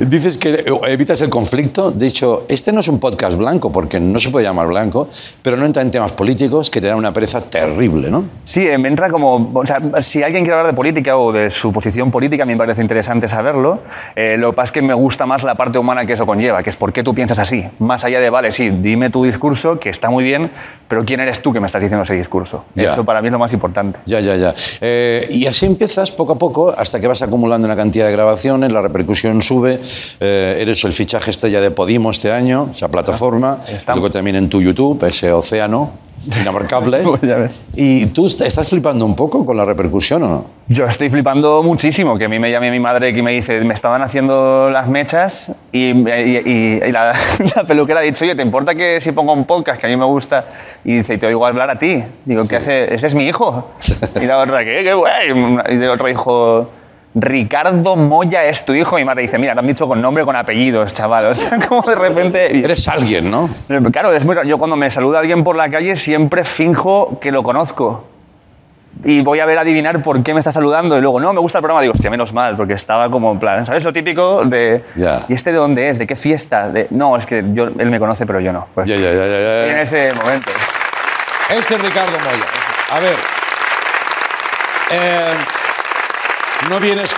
Dices que evitas el conflicto. De hecho, este no es un podcast blanco, porque no se puede llamar blanco, pero no entra en temas políticos que te dan una pereza terrible, ¿no? Sí, me entra como... O sea, si alguien quiere hablar de política o de su posición política, a mí me parece interesante saberlo. Eh, lo que pasa es que me gusta más la parte humana que eso conlleva, que es por qué tú piensas así. Más allá de, vale, sí, dime tu discurso, que está muy bien, pero ¿quién eres tú que me estás diciendo ese discurso? Ya. Eso para mí es lo más importante. Ya, ya, ya. Eh, y así empiezas poco a poco hasta que vas acumulando una cantidad de grabaciones, la repercusión sube, eh, eres el fichaje estrella de Podimo este año, esa plataforma, luego también en tu YouTube, ese océano inabarcable. ¿Y tú est- estás flipando un poco con la repercusión o no? Yo estoy flipando muchísimo, que a mí me llame mi madre que me dice, me estaban haciendo las mechas y, y- y- y la, la peluquera ha dicho, oye, ¿te importa que si pongo un podcast que a mí me gusta? Y dice, te oigo hablar a ti. Digo, ¿qué hace? Ese es mi hijo. Y la otra, ¿qué? ¿Qué guay? Y el otro dijo, Ricardo Moya es tu hijo. Y mi madre dice, mira, te han dicho con nombre, con apellidos, chaval. O sea, como de repente... Eres alguien, ¿no? Claro, es muy yo cuando me saluda alguien por la calle siempre finjo que lo conozco. Y voy a ver adivinar por qué me está saludando. Y luego, no, me gusta el programa. Digo, hostia, menos mal, porque estaba como en plan, ¿sabes? Lo típico de. ¿Y este de dónde es? ¿De qué fiesta? De, no, es que yo, él me conoce, pero yo no. Pues, ya. estoy en ese momento. Este es Ricardo Moya. A ver. eh, ¿No vienes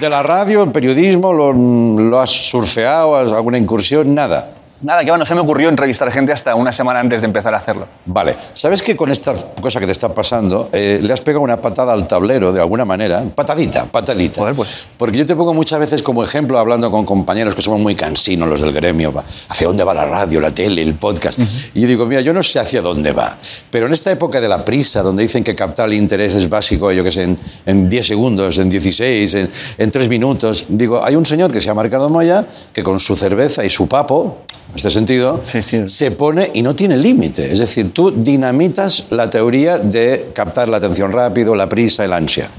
de la radio, el periodismo? ¿Lo, lo has surfeado? ¿Has alguna incursión? Nada. Nada, que bueno, se me ocurrió entrevistar gente hasta una semana antes de empezar a hacerlo. Vale. ¿Sabes que con esta cosa que te está pasando eh, le has pegado una patada al tablero de alguna manera? Patadita, patadita. pues. Porque yo te pongo muchas veces como ejemplo hablando con compañeros que somos muy cansinos, los del gremio, hacia dónde va la radio, la tele, el podcast. Y yo digo, mira, yo no sé hacia dónde va, pero en esta época de la prisa, donde dicen que captar el interés es básico, yo qué sé, en, en 10 segundos, en 16, en, en 3 minutos, digo, hay un señor que se llama Ricardo Moya que con su cerveza y su papo, en este sentido, se pone y no tiene límite. Es decir, tú dinamitas la teoría de captar la atención rápido, la prisa, el ansia.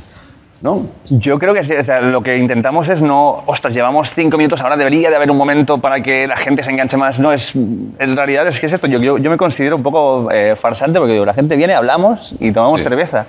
¿No? Yo creo que sí, o sea, lo que intentamos es no, ostras, llevamos cinco minutos, ahora debería de haber un momento para que la gente se enganche más. No, es, en realidad es que es esto, yo, yo, yo me considero un poco eh, farsante porque digo, la gente viene, hablamos y tomamos cerveza.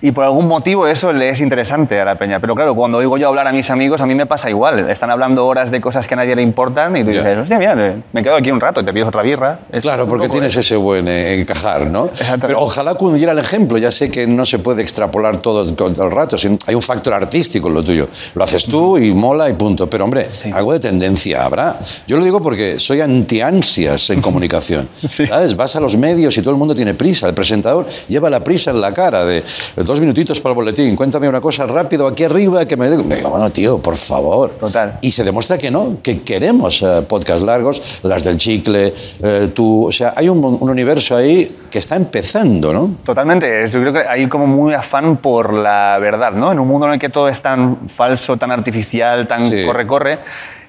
Y por algún motivo eso le es interesante a la peña. Pero claro, cuando oigo yo hablar a mis amigos, a mí me pasa igual. Están hablando horas de cosas que a nadie le importan y tú dices, hostia, mira, me quedo aquí un rato y te pides otra birra. Es Claro, porque tienes ese buen eh, encajar, ¿no? Pero ojalá cundiera el ejemplo. Ya sé que no se puede extrapolar todo, todo el rato. sin- Hay un factor artístico en lo tuyo. Lo haces tú y mola y punto. Pero, hombre, algo de tendencia habrá. Yo lo digo porque soy anti-ansias en comunicación. ¿Sabes? Vas a los medios y todo el mundo tiene prisa. El presentador lleva la prisa en la cara de de dos minutitos para el boletín. Cuéntame una cosa rápido aquí arriba que me... me digo, bueno, tío, por favor. Total. Y se demuestra que no, que queremos eh, podcasts largos, las del chicle, eh, tú, o sea, hay un, un universo ahí que está empezando, ¿no? Totalmente. Yo creo que hay como muy afán por la verdad, ¿no? En un mundo en el que todo es tan falso, tan artificial, tan corre-corre,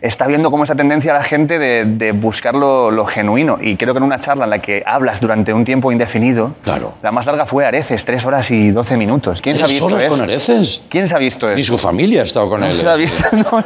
está viendo como esa tendencia a la gente de, de buscar lo, lo genuino. Y creo que en una charla en la que hablas durante un tiempo indefinido, Claro. la más larga fue Areces, tres horas y doce minutos. ¿Quién se ha ¿Tres visto horas eso? con Areces? ¿Quién se ha visto eso? Ni su familia ha estado con No él. se ha visto. no,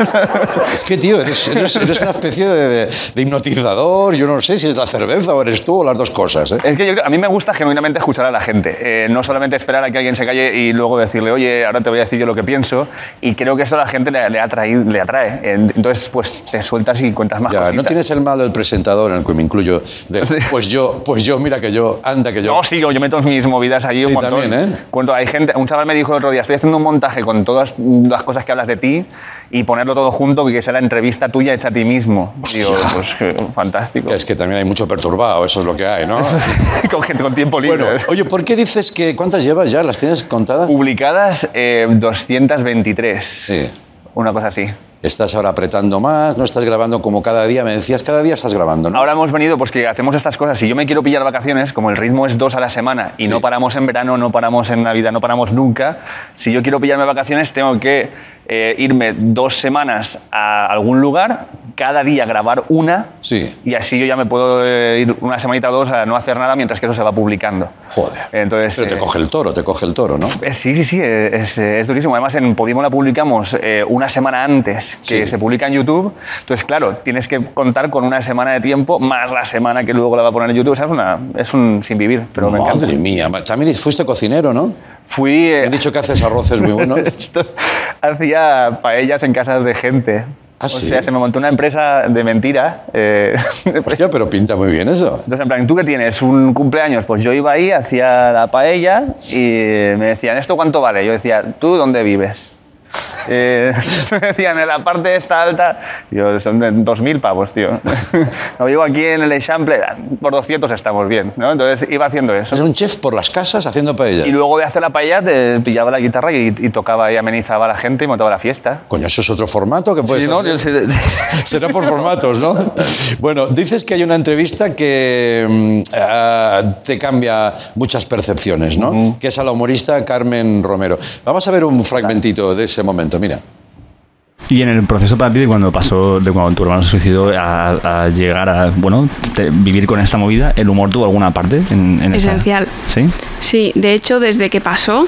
Es que, tío, eres, eres- eres una especie de, de- de hipnotizador. Yo no sé si es la cerveza o eres tú o las dos cosas. ¿eh? Es que yo a mí me gusta genuinamente escuchar a la gente, eh, no solamente esperar a que alguien se calle y luego decirle, oye, ahora te voy a decir yo lo que pienso, y creo que eso a la gente le, le atrae, le atrae. En- Entonces, pues pues te sueltas y cuentas más Ya, cositas. no tienes el mal del presentador en el que me incluyo. de, Pues yo, pues yo, mira que yo, anda que yo. No, sí, yo, yo meto mis movidas un Sí, montón. también, ¿eh? Cuando hay gente, un chaval me dijo el otro día, estoy haciendo un montaje con todas las cosas que hablas de ti y ponerlo todo junto y que sea la entrevista tuya hecha a ti mismo. Digo, pues que fantástico. Es que también hay mucho perturbado, eso es lo que hay, ¿no? con gente con tiempo libre. Bueno, oye, ¿por qué dices que cuántas llevas ya? ¿Las tienes contadas? Publicadas eh, 223. Sí. Una cosa así. Estás ahora apretando más, no estás grabando como cada día, me decías, cada día estás grabando, ¿no? Ahora hemos venido pues que hacemos estas cosas. Si yo me quiero pillar vacaciones, como el ritmo es dos a la semana y no paramos en verano, no paramos en Navidad, no paramos nunca, si yo quiero pillarme vacaciones tengo que eh, irme dos semanas a algún lugar, cada día grabar una Sí. y así yo ya me puedo eh, ir una semanita o dos a no hacer nada mientras que eso se va publicando. Joder. Entonces, Pero te eh, coge el toro, te coge el toro, ¿no? eh, Sí, sí, sí, eh, es, es durísimo. Además, en Podimo la publicamos una semana antes que Sí. se publica en YouTube. Entonces, claro, tienes que contar con una semana de tiempo más la semana que luego la va a poner en YouTube. O sea, es, una- es un sin vivir, pero me encanta. Madre mía, también fuiste cocinero, ¿no? Fui... Me han dicho que haces arroces muy buenos. esto- hacía paellas en casas de gente. ¿Ah, o sí? sea, se me montó una empresa de mentira. eh, Hostia, pero pinta muy bien eso. Entonces, en plan, ¿tú qué tienes? ¿Un cumpleaños? Pues yo iba ahí, hacía la paella y me decían, ¿esto cuánto vale? Yo decía, ¿tú dónde vives? Eh, me decían, en la parte esta alta, yo, son de 2.000 pavos, tío. No vivo aquí en el Eixample, por 200 estamos bien, ¿no? Entonces iba haciendo eso. Es un chef por las casas haciendo paella. Y luego de hacer la paella, te pillaba la guitarra y, y tocaba y amenizaba a la gente y montaba la fiesta. Coño, eso es otro formato que puedes Sí, ¿no? hacer? Yo Será por formatos, ¿no? Bueno, dices que hay una entrevista que mm, ah, te cambia muchas percepciones, ¿no? Que es a la humorista Carmen Romero. Vamos a ver un fragmentito de ese momento, mira. Y en el proceso para ti, de cuando pasó, de cuando tu hermano se suicidó, a, a llegar a, bueno, te- vivir con esta movida, ¿el humor tuvo alguna parte en, en esa- Esencial. ¿Sí? Sí, de hecho, desde que pasó,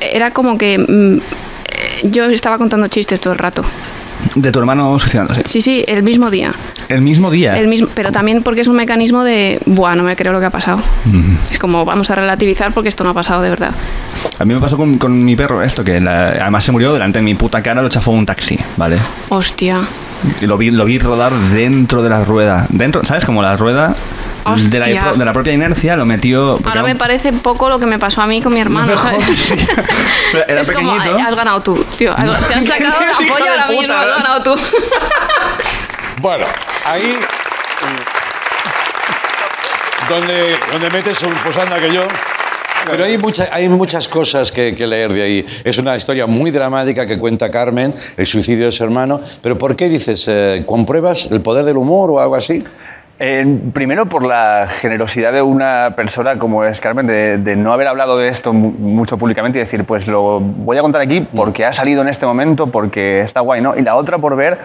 era como que mm, eh, yo estaba contando chistes todo el rato. De tu hermano suicidándose. Sí, sí, el mismo día. El mismo día. El mismo, pero también porque es un mecanismo de, buah, no me creo lo que ha pasado. Mm. Es como, vamos a relativizar porque esto no ha pasado de verdad. A mí me pasó con, con mi perro esto, que la- además se murió delante de mi puta cara, lo chafó un taxi, ¿vale? Hostia. Lo vi, lo vi rodar dentro de la rueda. Dentro, ¿sabes? Como la rueda de la, de la propia inercia lo metió... Ahora me parece poco lo que me pasó a mí con mi hermano. ¿sabes? Era es como, pequeñito. "Ay, has ganado tú, tío. has- Te has sacado la polla ahora mismo, has ¿no? ganado tú. Bueno, ahí donde, donde metes un pues anda que yo. Pero hay, mucha- hay muchas cosas que, que leer de ahí. Es una historia muy dramática que cuenta Carmen, el suicidio de su hermano. Pero ¿por qué dices, eh, compruebas el poder del humor o algo así? Eh, primero por la generosidad de una persona como es Carmen, de, no haber hablado de esto mu- mucho públicamente y decir, pues lo voy a contar aquí porque ha salido en este momento, porque está guay, ¿no? Y la otra por ver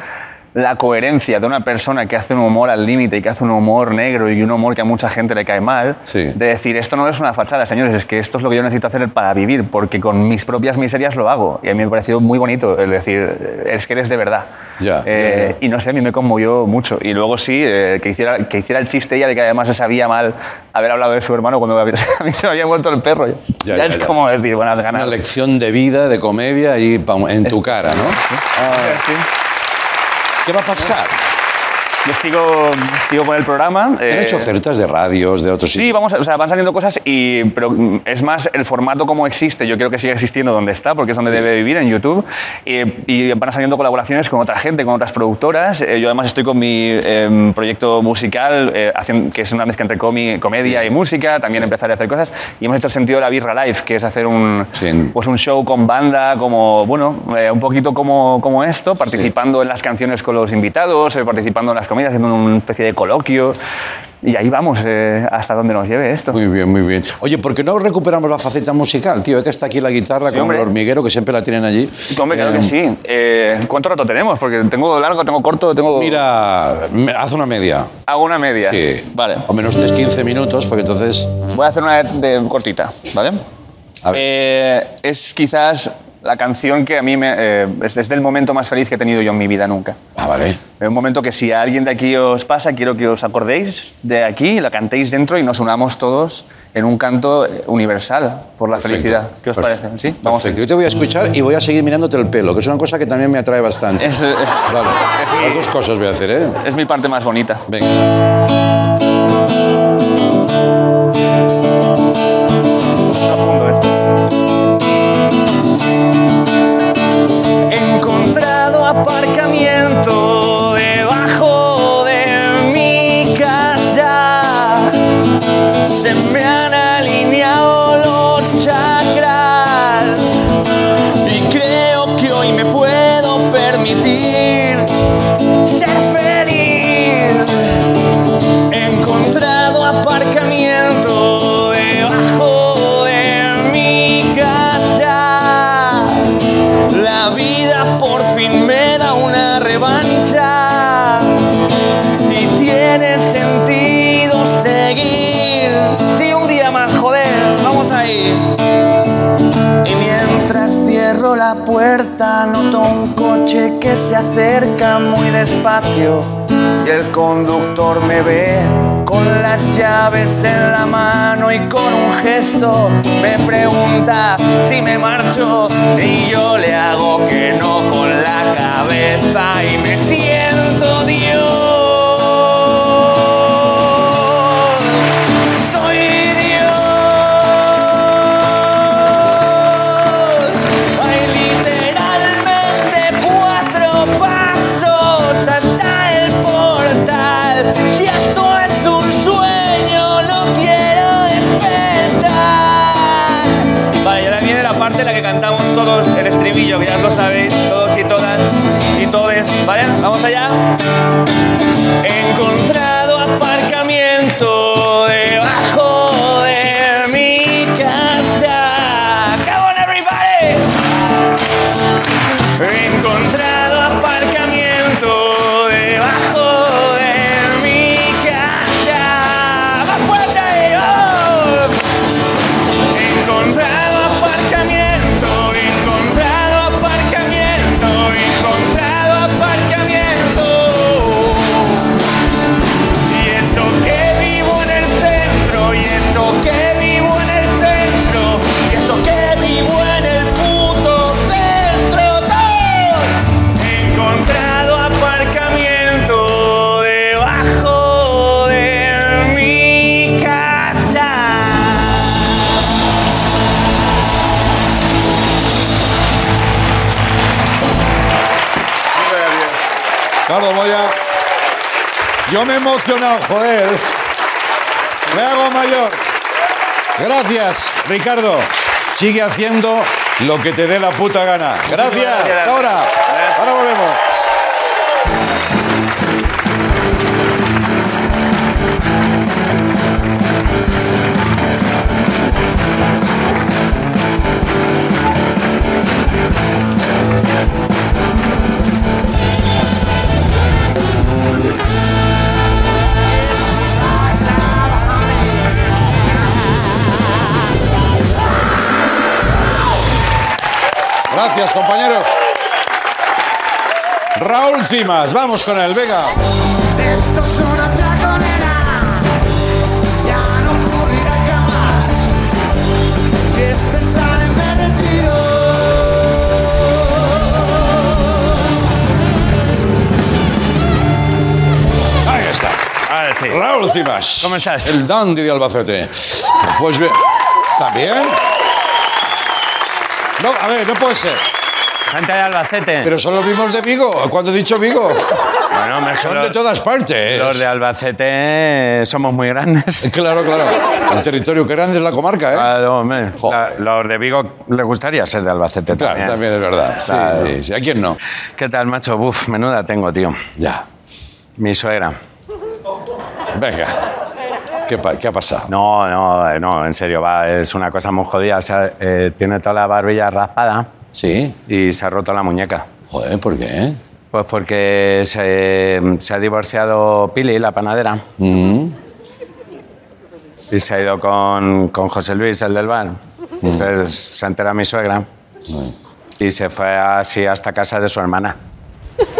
la coherencia de una persona que hace un humor al límite y que hace un humor negro y un humor que a mucha gente le cae mal, de decir, esto no es una fachada, señores, es que esto es lo que yo necesito hacer para vivir, porque con mis propias miserias lo hago. Y a mí me pareció muy bonito el decir, es que eres de verdad. Ya, Eh, y no sé, a mí me conmovió mucho. Y luego sí, eh, que, hiciera, que hiciera el chiste ella de que además se sabía mal haber hablado de su hermano cuando a mí se me había muerto el perro. Ya, es como decir, buenas ganas. Una lección de vida, de comedia y en tu cara, ¿no? Ah, ¿Qué va a pasar? Yo sigo, sigo con el programa. ¿Te han eh, hecho ofertas de radios, de otros Sí, vamos, o sea, van saliendo cosas, y, pero mm, es más el formato como existe. Yo quiero que siga existiendo donde está, porque es donde debe vivir, en YouTube. Y, y van saliendo colaboraciones con otra gente, con otras productoras. Eh, yo además estoy con mi em, proyecto musical, eh, haciendo- que es una mezcla entre comi- comedia y música. También empezaré a hacer cosas. Y hemos hecho el sentido de la Birra Live, que es hacer un, pues un show con banda, como, bueno, eh, un poquito como, como esto, participando en las canciones con los invitados, eh, participando en las comedias, haciendo una especie de coloquio. Y ahí vamos, eh, hasta donde nos lleve esto. Muy bien, muy bien. Oye, ¿por qué no recuperamos la faceta musical, tío? Es que está aquí la guitarra como hombre. el hormiguero, que siempre la tienen allí. Hombre, claro Eh, que sí. Eh, ¿Cuánto rato tenemos? Porque tengo largo, tengo corto, tengo... Mira, haz una media. Hago una media. Sí. Vale. O menos 3, 15 minutos, porque entonces... Voy a hacer una de, de cortita, ¿vale? Eh, es quizás la canción que a mí me, eh, es, es del momento más feliz que he tenido yo en mi vida nunca. Ah, vale. Es un momento que si a alguien de aquí os pasa, quiero que os acordéis de aquí, la cantéis dentro y nos unamos todos en un canto eh, universal por la Perfecto. felicidad. ¿Qué os Perfecto. parece? ¿Sí? Vamos Perfecto. Yo te voy a escuchar y voy a seguir mirándote el pelo, que es una cosa que también me atrae bastante. Es, es- Vale. es mi- Las dos cosas voy a hacer, ¿eh? es mi parte más bonita. Venga. Se acerca muy despacio. Y el conductor me ve con las llaves en la mano y con un gesto me pregunta si me marcho. Y yo le hago que no con la cabeza y me siento. Cantamos todos el estribillo, que ya lo sabéis, todos y todas y todes. ¿Vale? Vamos allá. He encontrado aparcamiento Yo me he emocionado, joder. Me hago mayor. Gracias, Ricardo. Sigue haciendo lo que te dé la puta gana. Gracias. Hasta ahora. Ahora volvemos. Gracias, compañeros. Raúl Cimas, vamos con él, venga. Esto es una placonera, ya no ocurrirá jamás. Si este sale me retiro. Ahí está. Ahora sí. Raúl Cimas. ¿Cómo estás? El dandy de Albacete. Pues bien. ¿También? No, a ver, no puede ser. Gente de Albacete. Pero son los mismos de Vigo. ¿Cuándo he dicho Vigo? Bueno, hombre, Son los- de todas partes. Los de Albacete somos muy grandes. Claro, claro. El territorio que grande es la comarca, ¿eh? Claro, hombre. La- los de Vigo les gustaría ser de Albacete Claro, también. también es verdad. Sí, Claro. sí, sí. ¿A quién no? ¿Qué tal, macho? Buf, menuda tengo, tío. Ya. Mi suegra. Venga. ¿Qué, qué ha pasado? No, no, eh, no, en serio, va, es una cosa muy jodida. O sea, eh, tiene toda la barbilla raspada Sí. y se ha roto la muñeca. Joder, ¿por qué? Pues porque se, se ha divorciado Pili, la panadera, y se ha ido con, con José Luis, el del bar. Entonces se entera mi suegra. y se fue así hasta casa de su hermana.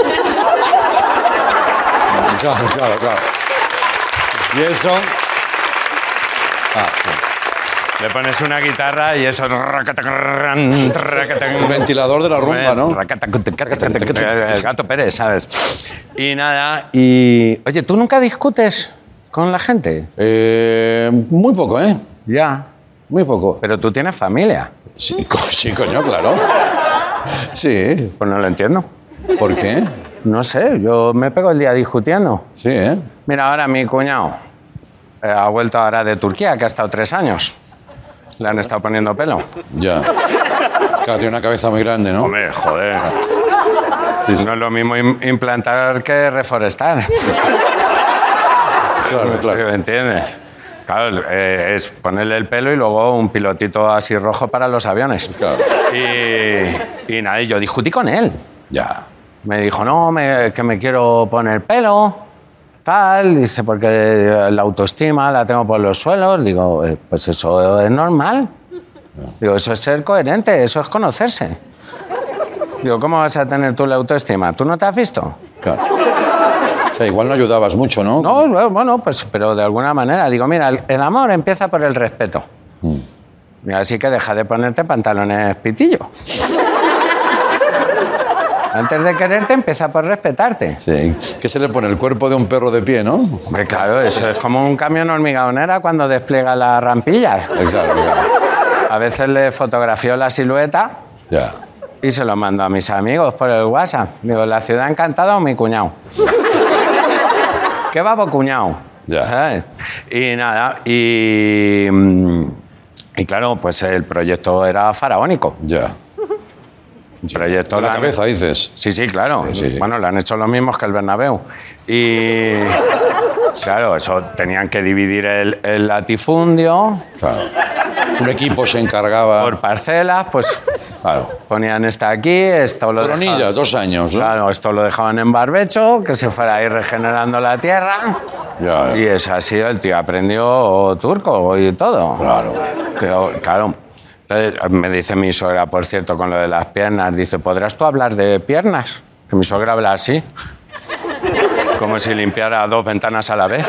Claro, claro, claro. Y eso. Ah, Le pones una guitarra y eso... Un ventilador de la rumba, ¿no? El gato Pérez, ¿sabes? Y nada, y... Oye, ¿tú nunca discutes con la gente? Eh, muy poco, ¿eh? Ya. Muy poco. Pero tú tienes familia. Sí, co- sí, coño, claro. Sí. Pues no lo entiendo. ¿Por qué? No sé, yo me pego el día discutiendo. Sí, ¿eh? Mira, ahora mi cuñado ha vuelto ahora de Turquía, que ha estado tres años. Le han estado poniendo pelo. Ya. Claro, tiene una cabeza muy grande, ¿no? Hombre, joder. No es lo mismo im- implantar que reforestar. Claro, claro. ¿Me entiendes? Claro, eh, es ponerle el pelo y luego un pilotito así rojo para los aviones. Claro. Y, y nada, yo discutí con él. Ya. Me dijo, no, me- que me quiero poner pelo, tal. Dice, porque la autoestima la tengo por los suelos. Digo, "Eh, pues eso es normal. Digo, eso es ser coherente, eso es conocerse. Digo, ¿cómo vas a tener tú la autoestima? ¿Tú no te has visto? Claro. O sea, igual no ayudabas mucho, ¿no? No, no, bueno, pues, pero de alguna manera. Digo, mira, el, amor empieza por el respeto. Mira, así que deja de ponerte pantalones pitillo. Antes de quererte, empieza por respetarte. Sí. ¿Qué se le pone? El cuerpo de un perro de pie, ¿no? Hombre, claro, eso es como un camión hormigonera cuando despliega las rampillas. Eh, Claro, claro. A veces le fotografío la silueta Ya. y se lo mando a mis amigos por el WhatsApp. Digo, ¿la ciudad encantada o mi cuñado? ¿Qué babo cuñado? Ya. ¿Sabes? Y nada, y, mm, y claro, pues el proyecto era faraónico. Ya. Proyecto De la cabeza, dices. Sí, sí, claro. Sí, sí. Bueno, lo han hecho los mismos que el Bernabéu. Y claro, eso tenían que dividir el, el latifundio Claro. Un equipo se encargaba. por parcelas, pues Claro. ponían esta aquí, esto lo Coronilla, dejaban- dos años, ¿no? Claro, esto lo dejaban en barbecho, que se fuera a ir regenerando la tierra. Ya, Y es así, el tío aprendió turco y todo. Claro. Tío, claro. Entonces, me dice mi suegra, por cierto, con lo de las piernas, dice, ¿podrás tú hablar de piernas? Que mi suegra habla así. Como si limpiara dos ventanas a la vez.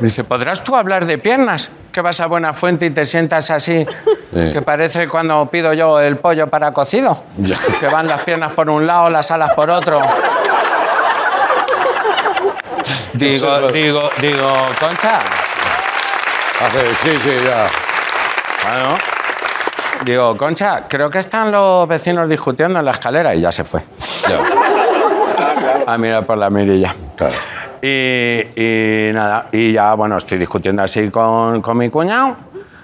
Dice, ¿podrás tú hablar de piernas? Que vas a Buena Fuente y te sientas así, Sí. que parece cuando pido yo el pollo para cocido. Ya. Que van las piernas por un lado, las alas por otro. Digo, digo, digo, Concha. Hace- sí, sí, ya. Bueno. Digo, Concha, creo que están los vecinos discutiendo en la escalera y ya se fue. ya. A mirar por la mirilla. Claro. Y, y nada, y ya, bueno, estoy discutiendo así con, con mi cuñado.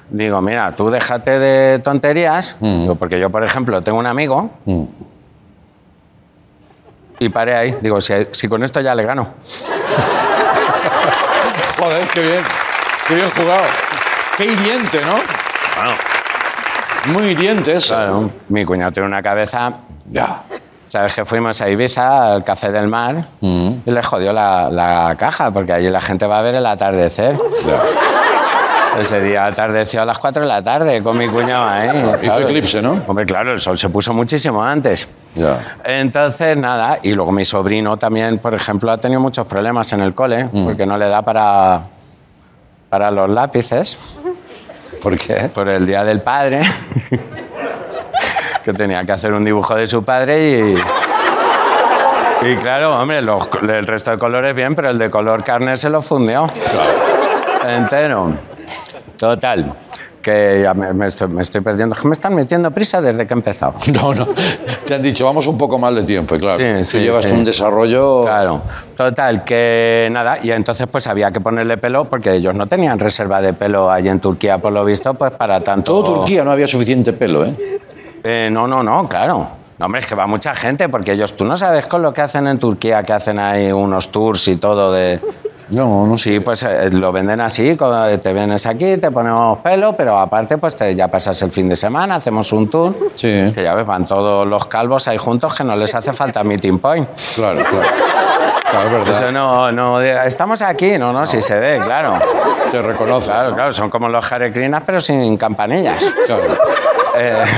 Digo, mira, tú déjate de tonterías, Digo, porque yo, por ejemplo, tengo un amigo y paré ahí. Digo, si, si con esto ya le gano. Joder, qué bien. Qué bien jugado. Qué hiriente, ¿no? Bueno, Muy hiriente eso. claro, mi cuñado tiene una cabeza. Ya. Sabes que fuimos a Ibiza, al Café del Mar, y le jodió la, la caja, porque allí la gente va a ver el atardecer. ya. Ese día atardeció a las 4 de la tarde con mi cuñado ahí. Hizo eclipse, ¿no? Hombre, claro, el sol se puso muchísimo antes. Ya. Entonces, nada, y luego mi sobrino también, por ejemplo, ha tenido muchos problemas en el cole, porque no le da para, para los lápices, ¿Por qué? por el Día del Padre, que tenía que hacer un dibujo de su padre y... Y claro, hombre, los- el resto de colores bien, pero el de color carne se lo fundió. Entero. Total. Que ya me, me estoy, me estoy perdiendo. Es que me están metiendo prisa desde que he empezado. No, no. Te han dicho, vamos un poco mal de tiempo, y claro. Sí, Tú sí, llevas sí. un desarrollo. Claro. Total, que nada. Y entonces pues había que ponerle pelo porque ellos no tenían reserva de pelo allí en Turquía, por lo visto, pues para tanto... Todo Turquía no había suficiente pelo, ¿eh? Eh, no, no, no, claro. No, hombre, es que va mucha gente porque ellos, tú no sabes con lo que hacen en Turquía, que hacen ahí unos tours y todo de... No, no. Sí, pues eh, lo venden así, co- te vienes aquí, te ponemos pelo, pero aparte pues te, ya pasas el fin de semana, hacemos un tour, Sí. que ya ves, van todos los calvos ahí juntos que no les hace falta meeting point. Claro, claro. Claro, es verdad. Eso no, no, de- estamos aquí, no, no, sí se ve, claro. Te reconoce. Claro, claro, son como los jarecrinas pero sin campanillas. Claro. Eh,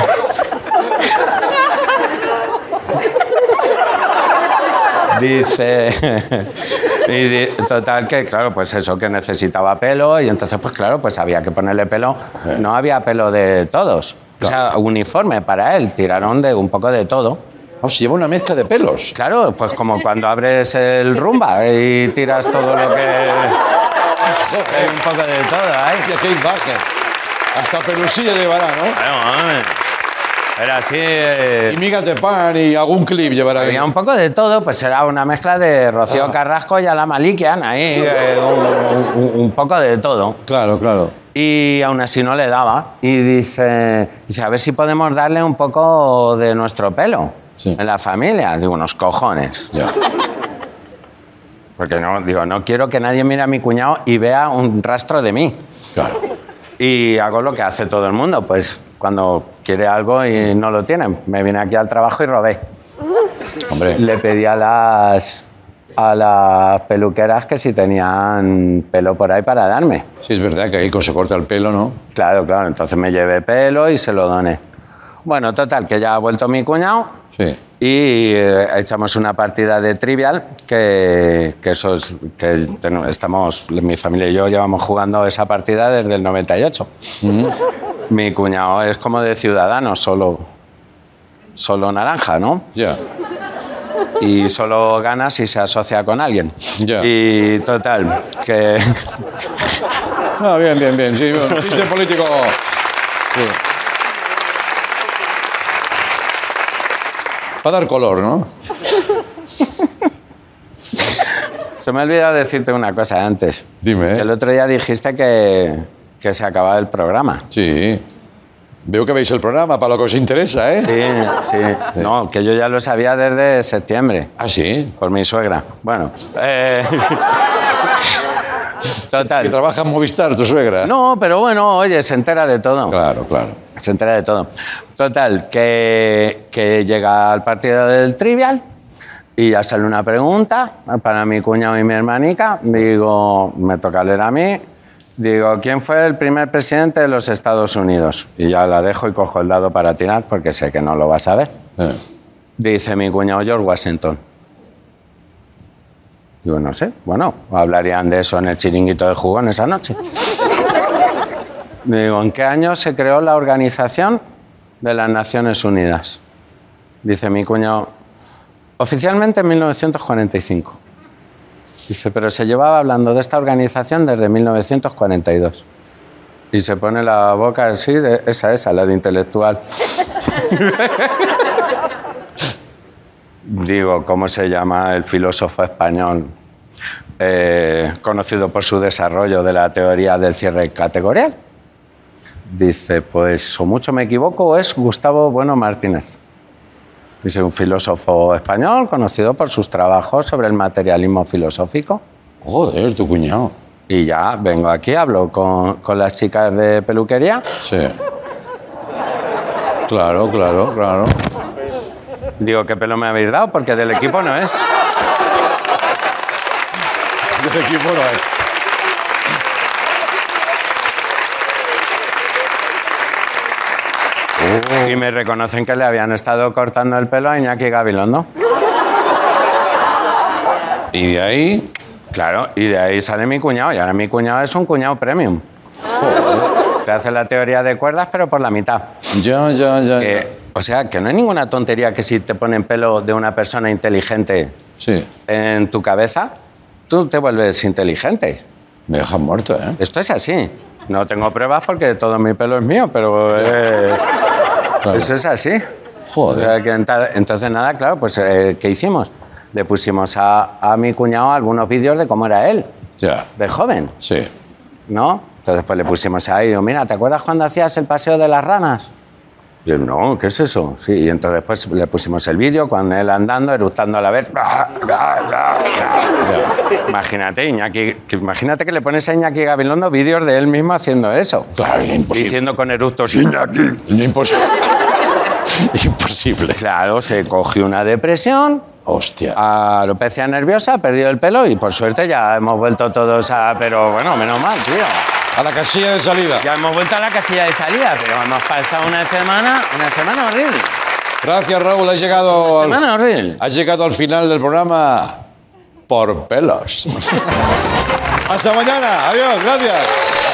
dice. Y total que, claro, pues eso, que necesitaba pelo y entonces, pues claro, pues había que ponerle pelo. No había pelo de todos. O sea, uniforme para él. Tiraron de un poco de todo. Oh, se lleva una mezcla de pelos. Claro, pues como cuando abres el rumba y tiras todo lo que... Hay un poco de todo baje. Hasta pelusilla llevará, ¿no? Bueno. Era así... eh, Y migas de pan y algún clip llevará ahí. Había un poco de todo, pues era una mezcla de Rocío Ah. Carrasco y a la Malikian, ahí eh, un, un- un poco de todo. Claro, claro. Y aún así no le daba. Y dice, dice, a ver si podemos darle un poco de nuestro pelo en la familia. Digo, unos cojones. Ya. Porque no, digo, no quiero que nadie mire a mi cuñado y vea un rastro de mí. Claro. Y hago lo que hace todo el mundo, pues cuando quiere algo y no lo tienen. Me vine aquí al trabajo y robé. Hombre. Le pedí a las, a las peluqueras que si tenían pelo por ahí para darme. Sí, es verdad que ahí se corta el pelo, ¿no? Claro, claro. Entonces me llevé pelo y se lo doné. Bueno, total, que ya ha vuelto mi cuñado Sí. y eh, echamos una partida de trivial que, que eso es que ten- estamos mi familia y yo llevamos jugando esa partida desde el 98 mi cuñado es como de ciudadanos solo solo naranja no Ya. y solo gana si se asocia con alguien Ya. y total que Ah, bien, bien, bien. Sí, chiste político. Sí. Para dar color, ¿no? se me ha olvidado decirte una cosa antes Dime. ¿eh? el otro día dijiste que, que se acababa el programa Sí. Veo que veis el programa, para lo que os interesa, ¿eh? Sí, sí. No, que yo ya lo sabía desde septiembre. ¿Ah, sí? Por mi suegra. Bueno. eh, Que Total. trabaja en Movistar, tu suegra. No, pero bueno, oye, se entera de todo. Claro, claro. Se entera de todo. Total, que, que llega al partido del trivial y ya sale una pregunta para mi cuñado y mi hermanica. Digo, me toca leer a mí. Digo, ¿quién fue el primer presidente de los Estados Unidos? Y ya la dejo y cojo el dado para tirar porque sé que no lo vas a ver. Eh. Dice mi cuñado George Washington. Digo, no sé. Bueno, hablarían de eso en el chiringuito de jugón esa noche. Digo, ¿en qué año se creó la Organización de las Naciones Unidas? Dice mi cuñado, oficialmente en 1945. Dice, pero se llevaba hablando de esta organización desde 1942. Y se pone la boca así, esa, esa, la de intelectual. Digo, ¿cómo se llama el filósofo español eh, conocido por su desarrollo de la teoría del cierre categorial? Dice, pues o mucho me equivoco, es Gustavo Bueno Martínez. Dice, un filósofo español conocido por sus trabajos sobre el materialismo filosófico. Joder, tu cuñado. Y ya vengo aquí, hablo con, con las chicas de peluquería. Sí. Claro, claro, claro. Digo, ¿qué pelo me habéis dado? Porque del equipo no es. Del equipo no es. Y me reconocen que le habían estado cortando el pelo a Iñaki Gabilondo. Y de ahí. Claro, y de ahí sale mi cuñado. Y ahora mi cuñado es un cuñado premium. Te hace la teoría de cuerdas, pero por la mitad. Ya, ya, ya. Que- o sea, que no hay ninguna tontería que si te ponen pelo de una persona inteligente Sí. en tu cabeza, tú te vuelves inteligente. Me dejan muerto, ¿eh? Esto es así. No tengo pruebas porque todo mi pelo es mío, pero eh, eso es así. Joder. O sea, que enta- entonces, nada, claro, pues eh, ¿qué hicimos? Le pusimos a, a mi cuñado algunos vídeos de cómo era él, Ya. de joven, Sí. ¿no? Entonces, pues le pusimos ahí, digo, mira, ¿te acuerdas cuando hacías el paseo de las ranas? Y él, no, ¿qué es eso? Sí, y entonces pues le pusimos el vídeo con él andando, eructando a la vez. Imagínate, Iñaki, que, imagínate que le pones a Iñaki Gabilondo vídeos de él mismo haciendo eso. Claro, imposible. Diciendo con eructos, Iñaki. Imposible. Imposible. Claro, se cogió una depresión, Hostia. alopecia nerviosa, perdió el pelo y por suerte ya hemos vuelto todos a... Pero bueno, menos mal, tío. A la casilla de salida. Ya hemos vuelto a la casilla de salida, pero hemos pasado una semana, una semana horrible. Gracias, Raúl. Has llegado, Una semana horrible. has llegado al final del programa por pelos. Hasta mañana. Adiós. Gracias.